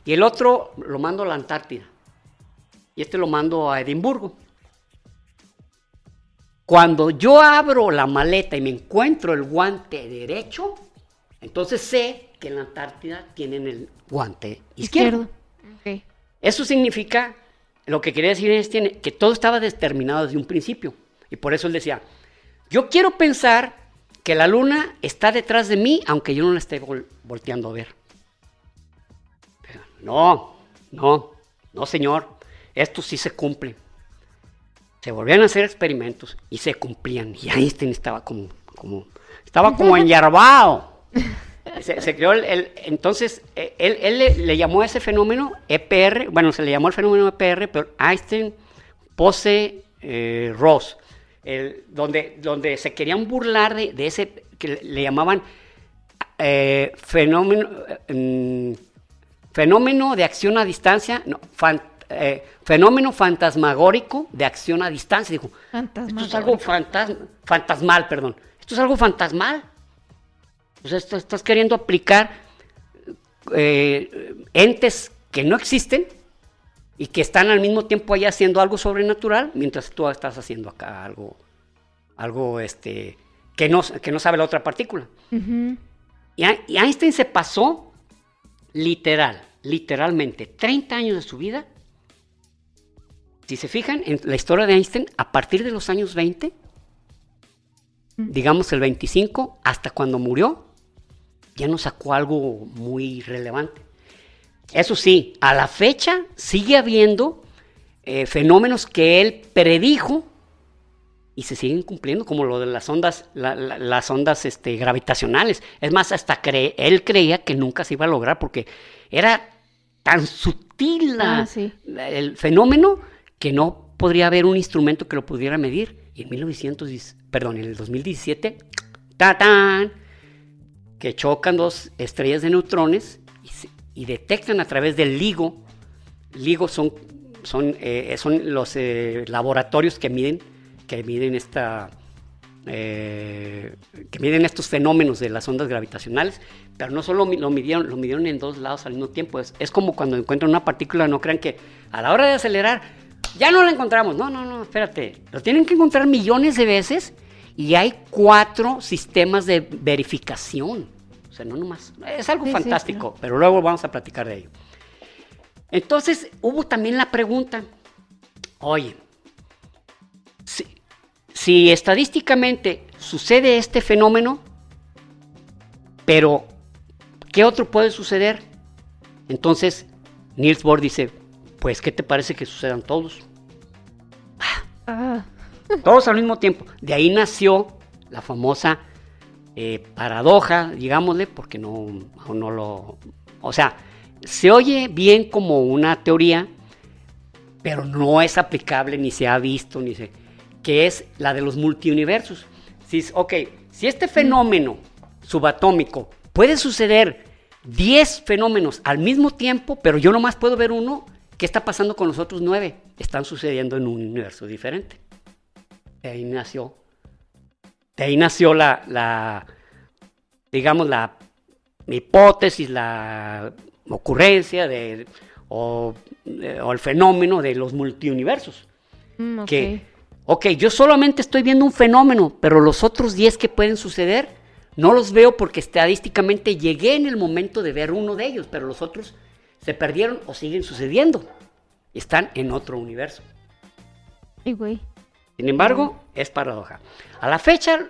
y el otro lo mando a la Antártida. Y este lo mando a Edimburgo. Cuando yo abro la maleta y me encuentro el guante derecho, entonces sé que en la Antártida tienen el guante izquierdo. Ok. Eso significa, lo que quería decir Einstein, que todo estaba determinado desde un principio. Y por eso él decía, yo quiero pensar que la luna está detrás de mí, aunque yo no la esté vol- volteando a ver. Pero, No, no, no señor, esto sí se cumple. Se volvían a hacer experimentos y se cumplían. Y Einstein estaba como, como estaba como. [laughs] Se, se creó el, el- entonces, eh, él, él le, le llamó a ese fenómeno EPR, bueno, se le llamó el fenómeno EPR, pero Einstein, Pose, eh, Ross, el- donde, donde se querían burlar de, de ese, que le, llamaban eh, fenómeno, eh, mm, fenómeno de acción a distancia, no, eh, fenómeno fantasmagórico de acción a distancia. Dijo, esto es algo fantasma, fantasmal, perdón. Esto es algo fantasmal. O sea, esto- estás queriendo aplicar eh, entes que no existen y que están al mismo tiempo allá haciendo algo sobrenatural, mientras tú estás haciendo acá algo, algo este, que, no, que no sabe la otra partícula. Y Einstein se pasó literal, literalmente, 30 años de su vida. Si se fijan en la historia de Einstein, a partir de los años 20, digamos el 25, hasta cuando murió, ya no sacó algo muy relevante. Eso sí, a la fecha sigue habiendo eh, fenómenos que él predijo y se siguen cumpliendo, como lo de las ondas, la- la- las ondas este, gravitacionales. Es más, hasta él creía que nunca se iba a lograr porque era tan sutil la- Ah, sí. el fenómeno que no podría haber un instrumento que lo pudiera medir. Y en 1910, perdón, en el 2017, ¡tatán! que chocan dos estrellas de neutrones y, detectan a través del LIGO. LIGO son, son, eh, son los eh, laboratorios que miden, que miden esta, eh, que miden estos fenómenos de las ondas gravitacionales, pero no solo lo midieron, lo midieron en dos lados al mismo tiempo. Es, es como cuando encuentran una partícula, no crean que a la hora de acelerar ya no la encontramos. No, no, no, espérate. Lo tienen que encontrar millones de veces y hay cuatro sistemas de verificación. O sea, no nomás. Es algo Sí, sí, fantástico, pero luego vamos a platicar de ello. Entonces, hubo también la pregunta, oye, si, si estadísticamente sucede este fenómeno, pero ¿qué otro puede suceder? Entonces, Niels Bohr dice, pues, ¿qué te parece que sucedan todos? Ah, Todos al mismo tiempo. De ahí nació la famosa eh, paradoja, digámosle, porque no, no lo... O sea, se oye bien como una teoría, pero no es aplicable, ni se ha visto, ni se... que es la de los multiuniversos. Si, es- ok, si este fenómeno subatómico puede suceder 10 fenómenos al mismo tiempo, pero yo nomás puedo ver uno, ¿qué está pasando con los otros 9? Están sucediendo en un universo diferente. De ahí nació de ahí nació la, la digamos, la hipótesis, la ocurrencia de, o, el fenómeno de los multiuniversos. Mm, ok. Que, ok, yo solamente estoy viendo un fenómeno, pero los otros 10 que pueden suceder, no los veo porque estadísticamente llegué en el momento de ver uno de ellos, pero los otros se perdieron o siguen sucediendo. Están en otro universo. Ay, güey. Sin embargo, es paradoja. A la fecha,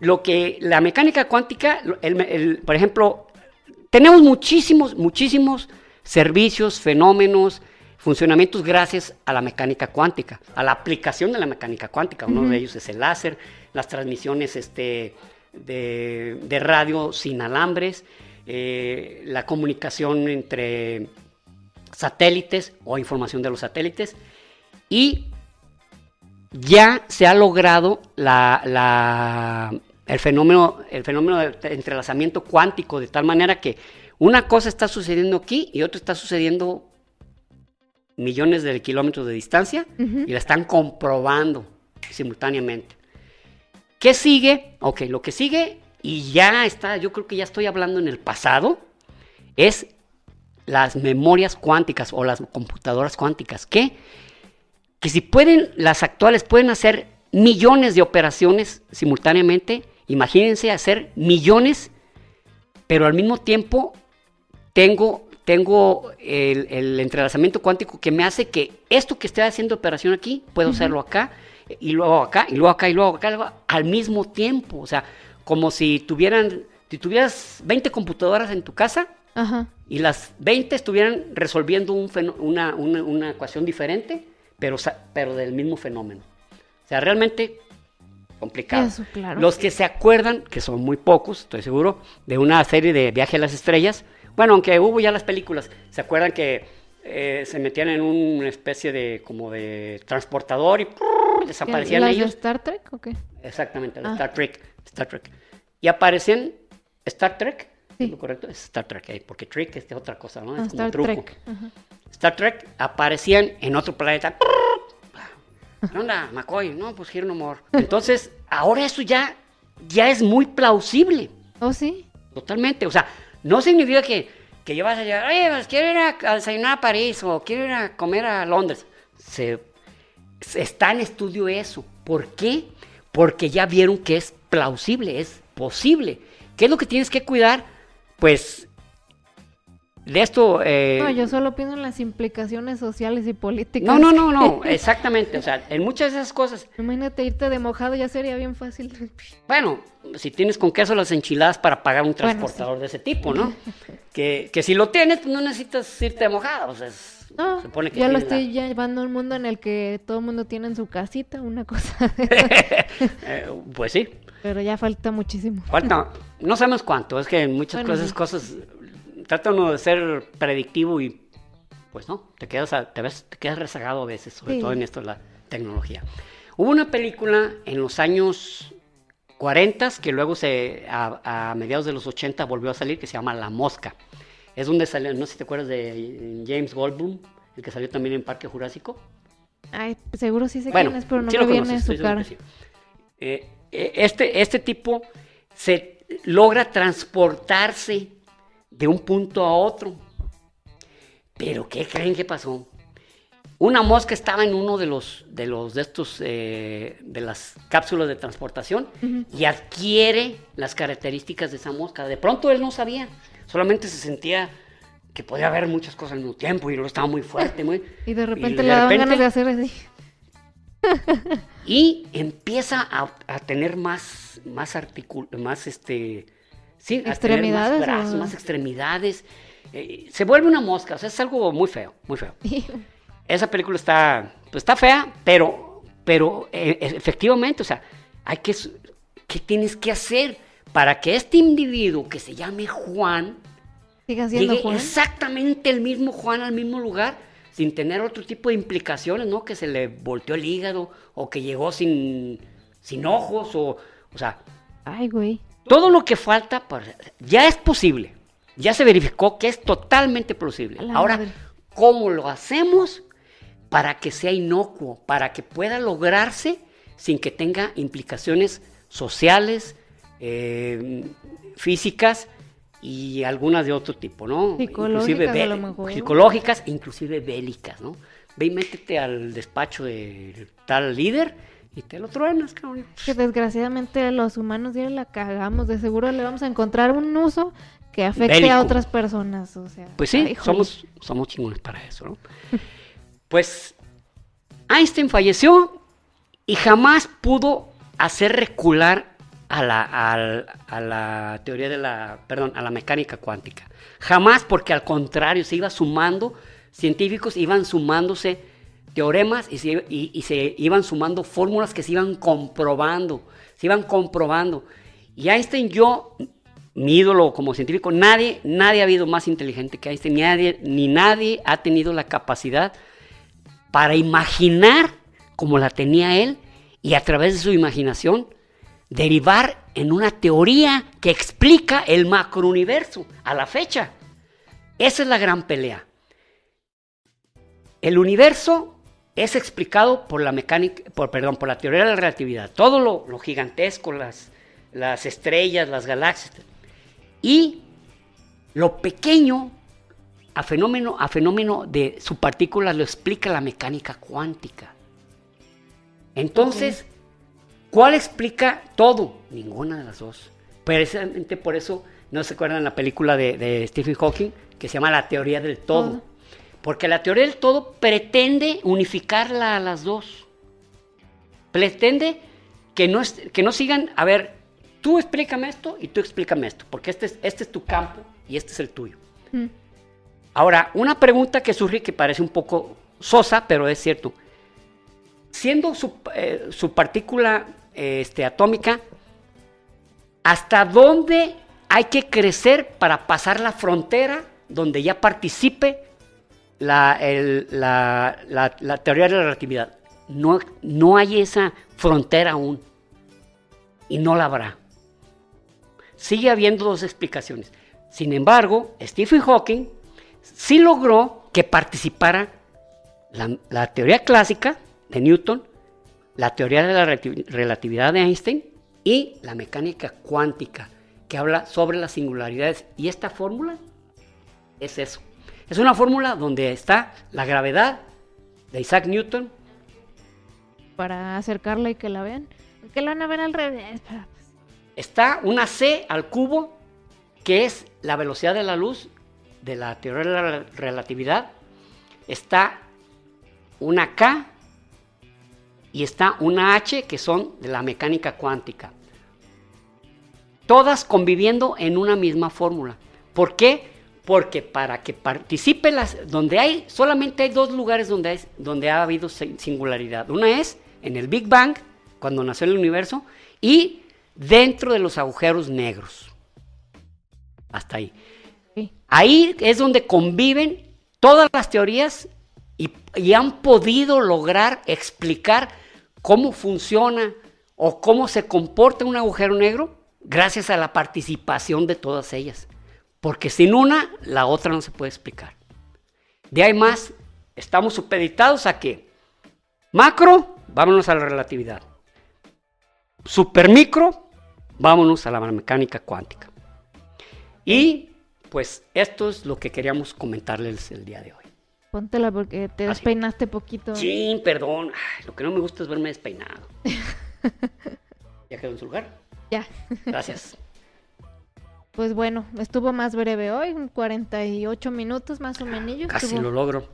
lo que la mecánica cuántica, el- el- por ejemplo, tenemos muchísimos, muchísimos servicios, fenómenos, funcionamientos gracias a la mecánica cuántica, a la aplicación de la mecánica cuántica. Uno de ellos es el láser, las transmisiones este, de, de radio sin alambres, eh, la comunicación entre satélites o información de los satélites y ya se ha logrado la- la- el fenómeno, el fenómeno de entrelazamiento cuántico de tal manera que una cosa está sucediendo aquí y otra está sucediendo millones de kilómetros de distancia y la están comprobando simultáneamente. ¿Qué sigue? Ok, lo que sigue, y ya está, yo creo que ya estoy hablando en el pasado, es las memorias cuánticas o las computadoras cuánticas. ¿Qué? que si pueden, las actuales pueden hacer millones de operaciones simultáneamente, imagínense hacer millones, pero al mismo tiempo tengo, tengo el, el entrelazamiento cuántico que me hace que esto que estoy haciendo operación aquí, puedo hacerlo acá, y luego acá, y luego acá, y luego acá, al mismo tiempo. O sea, como si tuvieran, si tuvieras 20 computadoras en tu casa, Ajá. y las 20 estuvieran resolviendo un una, una- una ecuación diferente, pero, pero del mismo fenómeno. O sea, realmente complicado. Eso, claro. Los que se acuerdan, que son muy pocos, estoy seguro, de una serie de Viaje a las Estrellas, bueno, aunque hubo ya las películas, ¿se acuerdan que eh, se metían en una especie de como de transportador y ¡prrr! desaparecían ¿Las de ellos? Star Trek o qué? Exactamente, la Ah. Star Trek, Star Trek. Y aparecen Star Trek, Sí. ¿es lo correcto? Es Star Trek, eh, porque Trek es otra cosa, ¿no? Ah, es como Star truco. Trek. Ajá. Star Trek aparecían en otro planeta. ¿Qué onda, McCoy? No, pues here no more. Entonces, ahora eso ya, ya es muy plausible, ¿Oh, sí? totalmente. O sea, no significa que, que yo vas a llegar, oye, pues quiero ir a, a desayunar a París o quiero ir a comer a Londres. Se, se- está en estudio eso. ¿Por qué? Porque ya vieron que es plausible, es posible. ¿Qué es lo que tienes que cuidar? Pues de esto... eh, No, yo solo pienso en las implicaciones sociales y políticas. no, no, no, no, [laughs] exactamente. O sea, en muchas de esas cosas, Imagínate irte de mojado, ya sería bien fácil. [laughs] bueno, si tienes con queso las enchiladas para pagar un Bueno, transportador de ese tipo, ¿no? [laughs] Que, que si lo tienes, pues no necesitas irte mojado. O sea, es- No, se supone que ya lo tienes la- estoy llevando a un mundo en el que todo el mundo tiene en su casita una cosa. [laughs] Eh, pues sí, Pero ya falta muchísimo. falta, no sabemos cuánto, es que en muchas Bueno, cosas, cosas, trata uno de ser predictivo y pues no, te quedas, a- te ves, te quedas rezagado a veces, sobre Sí. todo en esto de la tecnología. Hubo una película en los años 40 que luego se, a, a mediados de los 80 volvió a salir, que se llama La Mosca. Es donde salió, no sé si te acuerdas de James Goldblum, el que salió también en Parque Jurásico. Ay, seguro sí sé Bueno, quién es, pero no sí me viene conoces, su cara. sí. Eh, eh, este, este tipo se logra transportarse de un punto a otro. Pero ¿qué creen que pasó? Una mosca estaba en uno de los de los de estos eh, de las cápsulas de transportación y adquiere las características de esa mosca. De pronto él no sabía, solamente se sentía que podía haber muchas cosas al mismo tiempo y luego estaba muy fuerte, muy [laughs] Y de repente de le daban ganas de hacer así. y empieza a, a tener más, más articul más este, sí, a tener Extremidades, más brazos, o- más extremidades. Eh, se vuelve una mosca, o sea, es algo muy feo, muy feo. Esa película está, pues está fea, pero, pero eh, efectivamente, o sea, hay que, ¿qué tienes que hacer para que este individuo que se llame Juan Siga siendo llegue Juan. exactamente el mismo Juan al mismo lugar sin tener otro tipo de implicaciones, ¿no? Que se le volteó el hígado o que llegó sin, sin ojos o, o sea, Ay, güey. todo lo que falta para, ya es posible. Ya se verificó que es totalmente la Ahora, madre. ¿cómo lo hacemos para que sea inocuo, para que pueda lograrse sin que tenga implicaciones sociales, eh, físicas y algunas de otro tipo, ¿no? Psicológicas, bé- a lo mejor. psicológicas, inclusive bélicas, ¿no? Ve y métete al despacho del tal líder y te lo truenas, cabrón. Que desgraciadamente los humanos ya la cagamos. De seguro le vamos a encontrar un uso que afecte Bélico. a otras personas. O sea, Pues sí, ay, somos, somos chingones para eso, ¿no? [laughs] Pues Einstein falleció y jamás pudo hacer recular a la, a la teoría de la, perdón, a la mecánica cuántica. Jamás, porque al contrario, se iba sumando, científicos iban sumándose teoremas y se, y se iban sumando fórmulas que se iban comprobando, se iban comprobando. Y Einstein, yo, mi ídolo como científico, nadie, nadie ha habido más inteligente que Einstein, ni nadie, ni nadie ha tenido la capacidad para imaginar como la tenía él y a través de su imaginación derivar en una teoría que explica el macrouniverso a la fecha. Esa es la gran pelea. El universo es explicado por la mecánica, por, perdón, por la teoría de la relatividad. Todo lo, gigantesco, las, las estrellas, las galaxias. Y lo pequeño a fenómeno, a fenómeno de su partícula lo explica la mecánica cuántica. Entonces, ¿cuál explica todo? Ninguna de las dos. Precisamente por eso, no se acuerdan la película de, de Stephen Hawking que se llama La teoría del todo. Todo. Porque la teoría del todo pretende unificarla a las dos. Pretende que no, es- que no sigan, a ver, tú explícame esto y tú explícame esto, porque este es, este es tu campo y este es el tuyo. Mm. Ahora, una pregunta que surge que parece un poco sosa, pero es cierto. Siendo su, eh, su partícula este, atómica, ¿hasta dónde hay que crecer para pasar la frontera donde ya participe la, la- la- la teoría de la relatividad? No, no hay esa frontera aún. Y no la habrá. Sigue habiendo dos explicaciones. Sin embargo, Stephen Hawking sí logró que participara la, la teoría clásica de Newton, la teoría de la relati- relatividad de Einstein y la mecánica cuántica, que habla sobre las singularidades. Y esta fórmula es eso. Es una fórmula donde está la gravedad de Isaac Newton, Para acercarla y que la vean. Que la van a ver al revés. pues, está una c al cubo, que es la velocidad de la luz de la teoría de la relatividad. Está una k y está una h, que son de la mecánica cuántica. Todas conviviendo en una misma fórmula. ¿Por qué? Porque para que participe las, donde hay, solamente hay dos lugares donde, hay- donde ha habido si- singularidad. Una es en el Big Bang, cuando nació el universo, y dentro de los agujeros negros. Hasta ahí. Ahí es donde conviven todas las teorías y, han podido lograr explicar cómo funciona o cómo se comporta un agujero negro gracias a la participación de todas ellas. Porque sin una, la otra no se puede explicar. De ahí más, estamos supeditados a que macro, vámonos a la relatividad. Supermicro, vámonos a la mecánica cuántica. Y pues esto es lo que queríamos comentarles el día de hoy. Póntela porque te Así. despeinaste poquito. Sí, perdón. Ay, lo que no me gusta es verme despeinado. [laughs] ¿Ya quedó en su lugar? Ya. Gracias. [laughs] Pues bueno, estuvo más breve hoy, un 48 minutos más o menos. Casi estuvo... lo logro.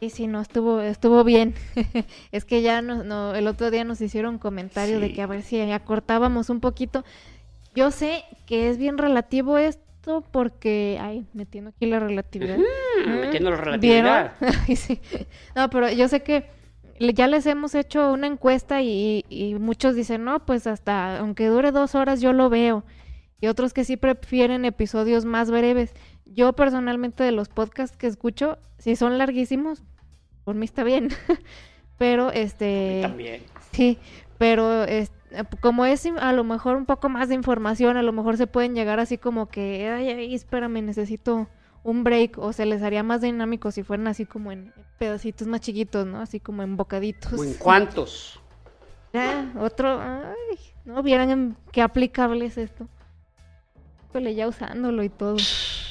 Sí, sí, no, estuvo, estuvo bien. [laughs] es que ya no, no, el otro día nos hicieron comentario de que a ver si ya cortábamos un poquito. Yo sé que es bien relativo esto porque, ay, metiendo aquí la relatividad. Mm, Mm, metiendo la relatividad. [laughs] Ay, sí. No, pero yo sé que ya les hemos hecho una encuesta y, y muchos dicen, no, pues hasta aunque dure dos horas yo lo veo. Y otros que sí prefieren episodios más breves. Yo personalmente de los podcasts que escucho, si son larguísimos, por mí está bien. [laughs] pero este... También. Sí, pero es- como es a lo mejor un poco más de información, a lo mejor se pueden llegar así como que, ay, ay, espérame, necesito un break, o se les haría más dinámico si fueran así como en pedacitos más chiquitos, ¿no? Así como en bocaditos. ¿O ¿En cuántos? [laughs] Ya, otro. Ay, no vieran qué aplicable es esto. Híjole, ya usándolo y todo.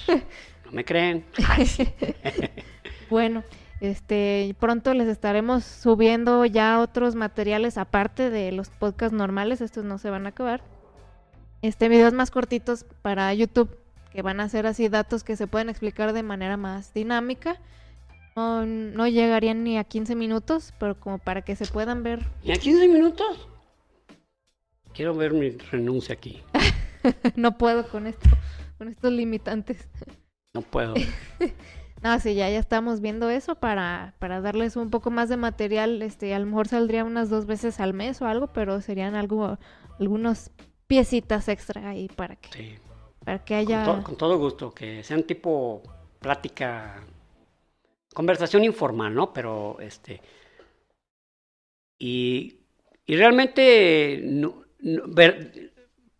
[laughs] No me creen. [laughs] Bueno, este, pronto les estaremos subiendo ya otros materiales aparte de los podcasts normales, estos no se van a acabar. Este, videos más cortitos para YouTube, que van a ser así datos que se pueden explicar de manera más dinámica. No, no llegarían ni a 15 minutos, pero como para que se puedan ver. ¿Y a 15 minutos? Quiero ver mi renuncia aquí. [laughs] no puedo con esto, con estos limitantes. No puedo. [laughs] No, sí, ya, ya estamos viendo eso para, para darles un poco más de material. Este, a lo mejor saldría unas dos veces al mes o algo, pero serían algo, algunos piecitas extra ahí para que, Sí. para que Con, haya. to- con todo gusto. Que sean tipo plática, conversación informal, ¿no? Pero este. Y, y realmente, no- no- ver-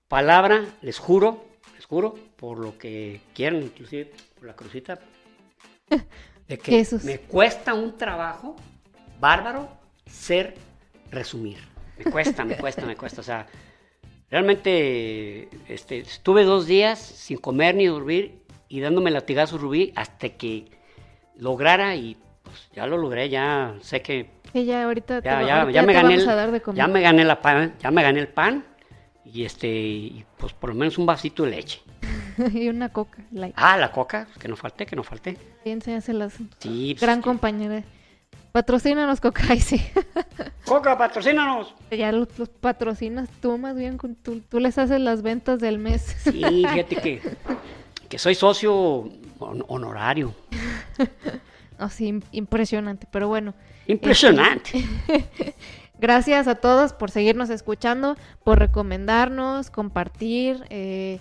palabra, les juro, les juro, por lo que quieran, inclusive por la crucita, [laughs] de que Jesús. me cuesta un trabajo bárbaro ser resumir. Me cuesta, me cuesta, me cuesta. O sea, realmente este, estuve dos días sin comer ni dormir y dándome latigazos rubí hasta que lograra y pues, ya lo logré, ya sé que Sí, ya ahorita ya, va- ya, ahorita ya me te gané vamos el, a dar de comer. ya me gané la pan, ya me gané el pan y este y pues por lo menos un vasito de leche. [laughs] y una coca. Ah, la coca, que no falte, que no falte. Enséñaselas. Sí, pues, Gran es que- compañera. Patrocínanos, Coca. [laughs] Ay, sí. Coca, patrocínanos. ya los, los patrocinas tú más bien. con- Tú, tú les haces las ventas del mes. Sí, [laughs] fíjate que, que soy socio hon- honorario. Oh, sí, im- impresionante. Pero bueno. Impresionante. Gracias a todos por seguirnos escuchando, por recomendarnos, compartir, eh,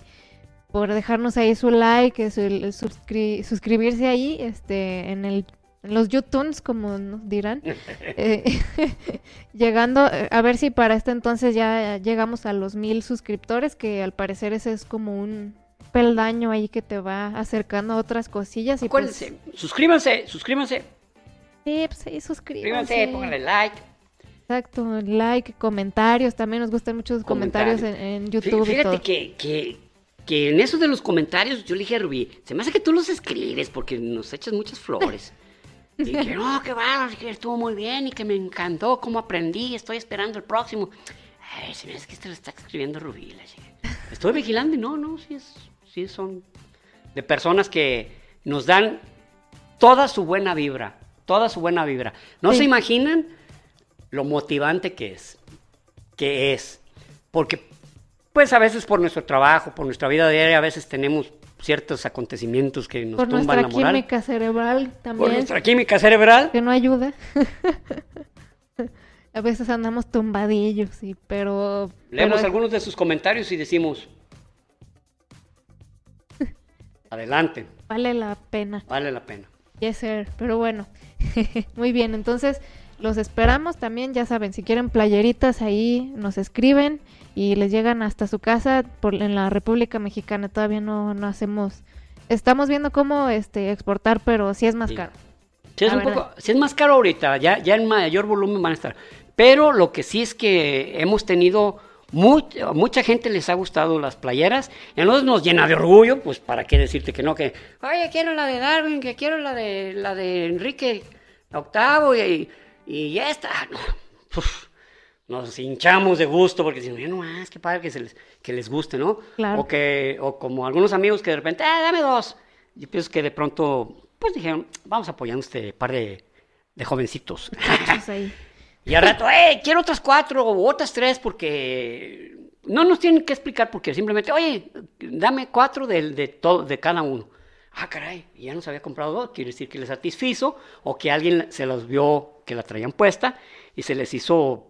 por dejarnos ahí su like, su- el suscri- suscribirse ahí, este, en el en los YouTunes, como nos dirán. [laughs] Eh, [laughs] llegando, a ver si para este entonces ya llegamos a los mil suscriptores, que al parecer ese es como un peldaño ahí que te va acercando a otras cosillas. Y pues, Acuérdense, suscríbanse, suscríbanse, sí, pues suscríbanse. suscríbanse, pónganle like. Exacto, like, comentarios, también nos gustan mucho los comentarios, en, en YouTube y Fíjate todo. que, que, que en eso de los comentarios yo le dije a Rubí, se me hace que tú los escribes porque nos echas muchas flores. [laughs] Y que no, que va, que estuvo muy bien y que me encantó cómo aprendí, estoy esperando el próximo. Ay, se me hace que este lo está escribiendo Rubí. la. Estoy vigilando y no, no, sí, es, sí son de personas que nos dan toda su buena vibra, toda su buena vibra. No Sí. se imaginan lo motivante que es, que es, porque pues a veces por nuestro trabajo, por nuestra vida diaria, a veces tenemos ciertos acontecimientos que nos Por tumban nuestra la moral. química cerebral Por también, nuestra química cerebral. que no ayuda. [laughs] a veces andamos tumbadillos, sí, pero... Leemos pero- algunos de sus comentarios y decimos, [laughs] adelante, Vale la pena. vale la pena. Yes, sir. Pero bueno, [laughs] muy bien. Entonces, los esperamos también. Ya saben, si quieren playeritas ahí, nos escriben y les llegan hasta su casa por, en la República Mexicana. Todavía no, no hacemos. Estamos viendo cómo este exportar, pero sí es más Sí. caro. Sí es, un poco, sí es más caro ahorita, ya, ya en mayor volumen van a estar. Pero lo que sí es que hemos tenido, much- a mucha gente les ha gustado las playeras, y nosotros nos llena de orgullo, pues para qué decirte que no, que, oye, quiero la de Darwin, que quiero la de, la de Enrique Octavo y, y. No, uf, nos hinchamos de gusto porque decimos, "Mira nomás, qué padre que, se les, que les guste, ¿no? Claro. O, que, o como algunos amigos que de repente, ah, dame dos. Yo pienso que de pronto, pues dijeron, vamos apoyando este par de, de jovencitos. Ahí. [laughs] y al rato, eh, quiero otras cuatro o otras tres porque no nos tienen que explicar porque simplemente, oye, dame cuatro de, de, todo, de cada uno. Ah, caray, ya nos había comprado dos, quiere decir que les satisfizo o que alguien se los vio que la traían puesta y se les hizo,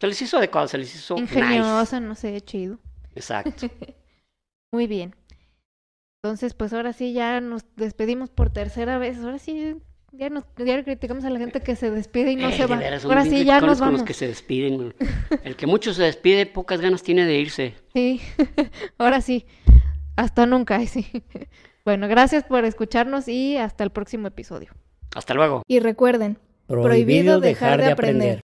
se les hizo adecuado, se les hizo nice. Ingeniosa, no sé, chido. Exacto. [laughs] Muy bien. Entonces, pues ahora sí ya nos despedimos por tercera vez. Ahora sí, ya, nos, ya criticamos a la gente que se despide y no Eh, se va. veras, Ahora sí ya nos con vamos. los que se despiden. [laughs] El que mucho se despide, pocas ganas tiene de irse. Sí, [laughs] ahora sí. Hasta nunca, sí. Bueno, gracias por escucharnos y hasta el próximo episodio. Hasta luego. Y recuerden, Prohibido dejar de aprender.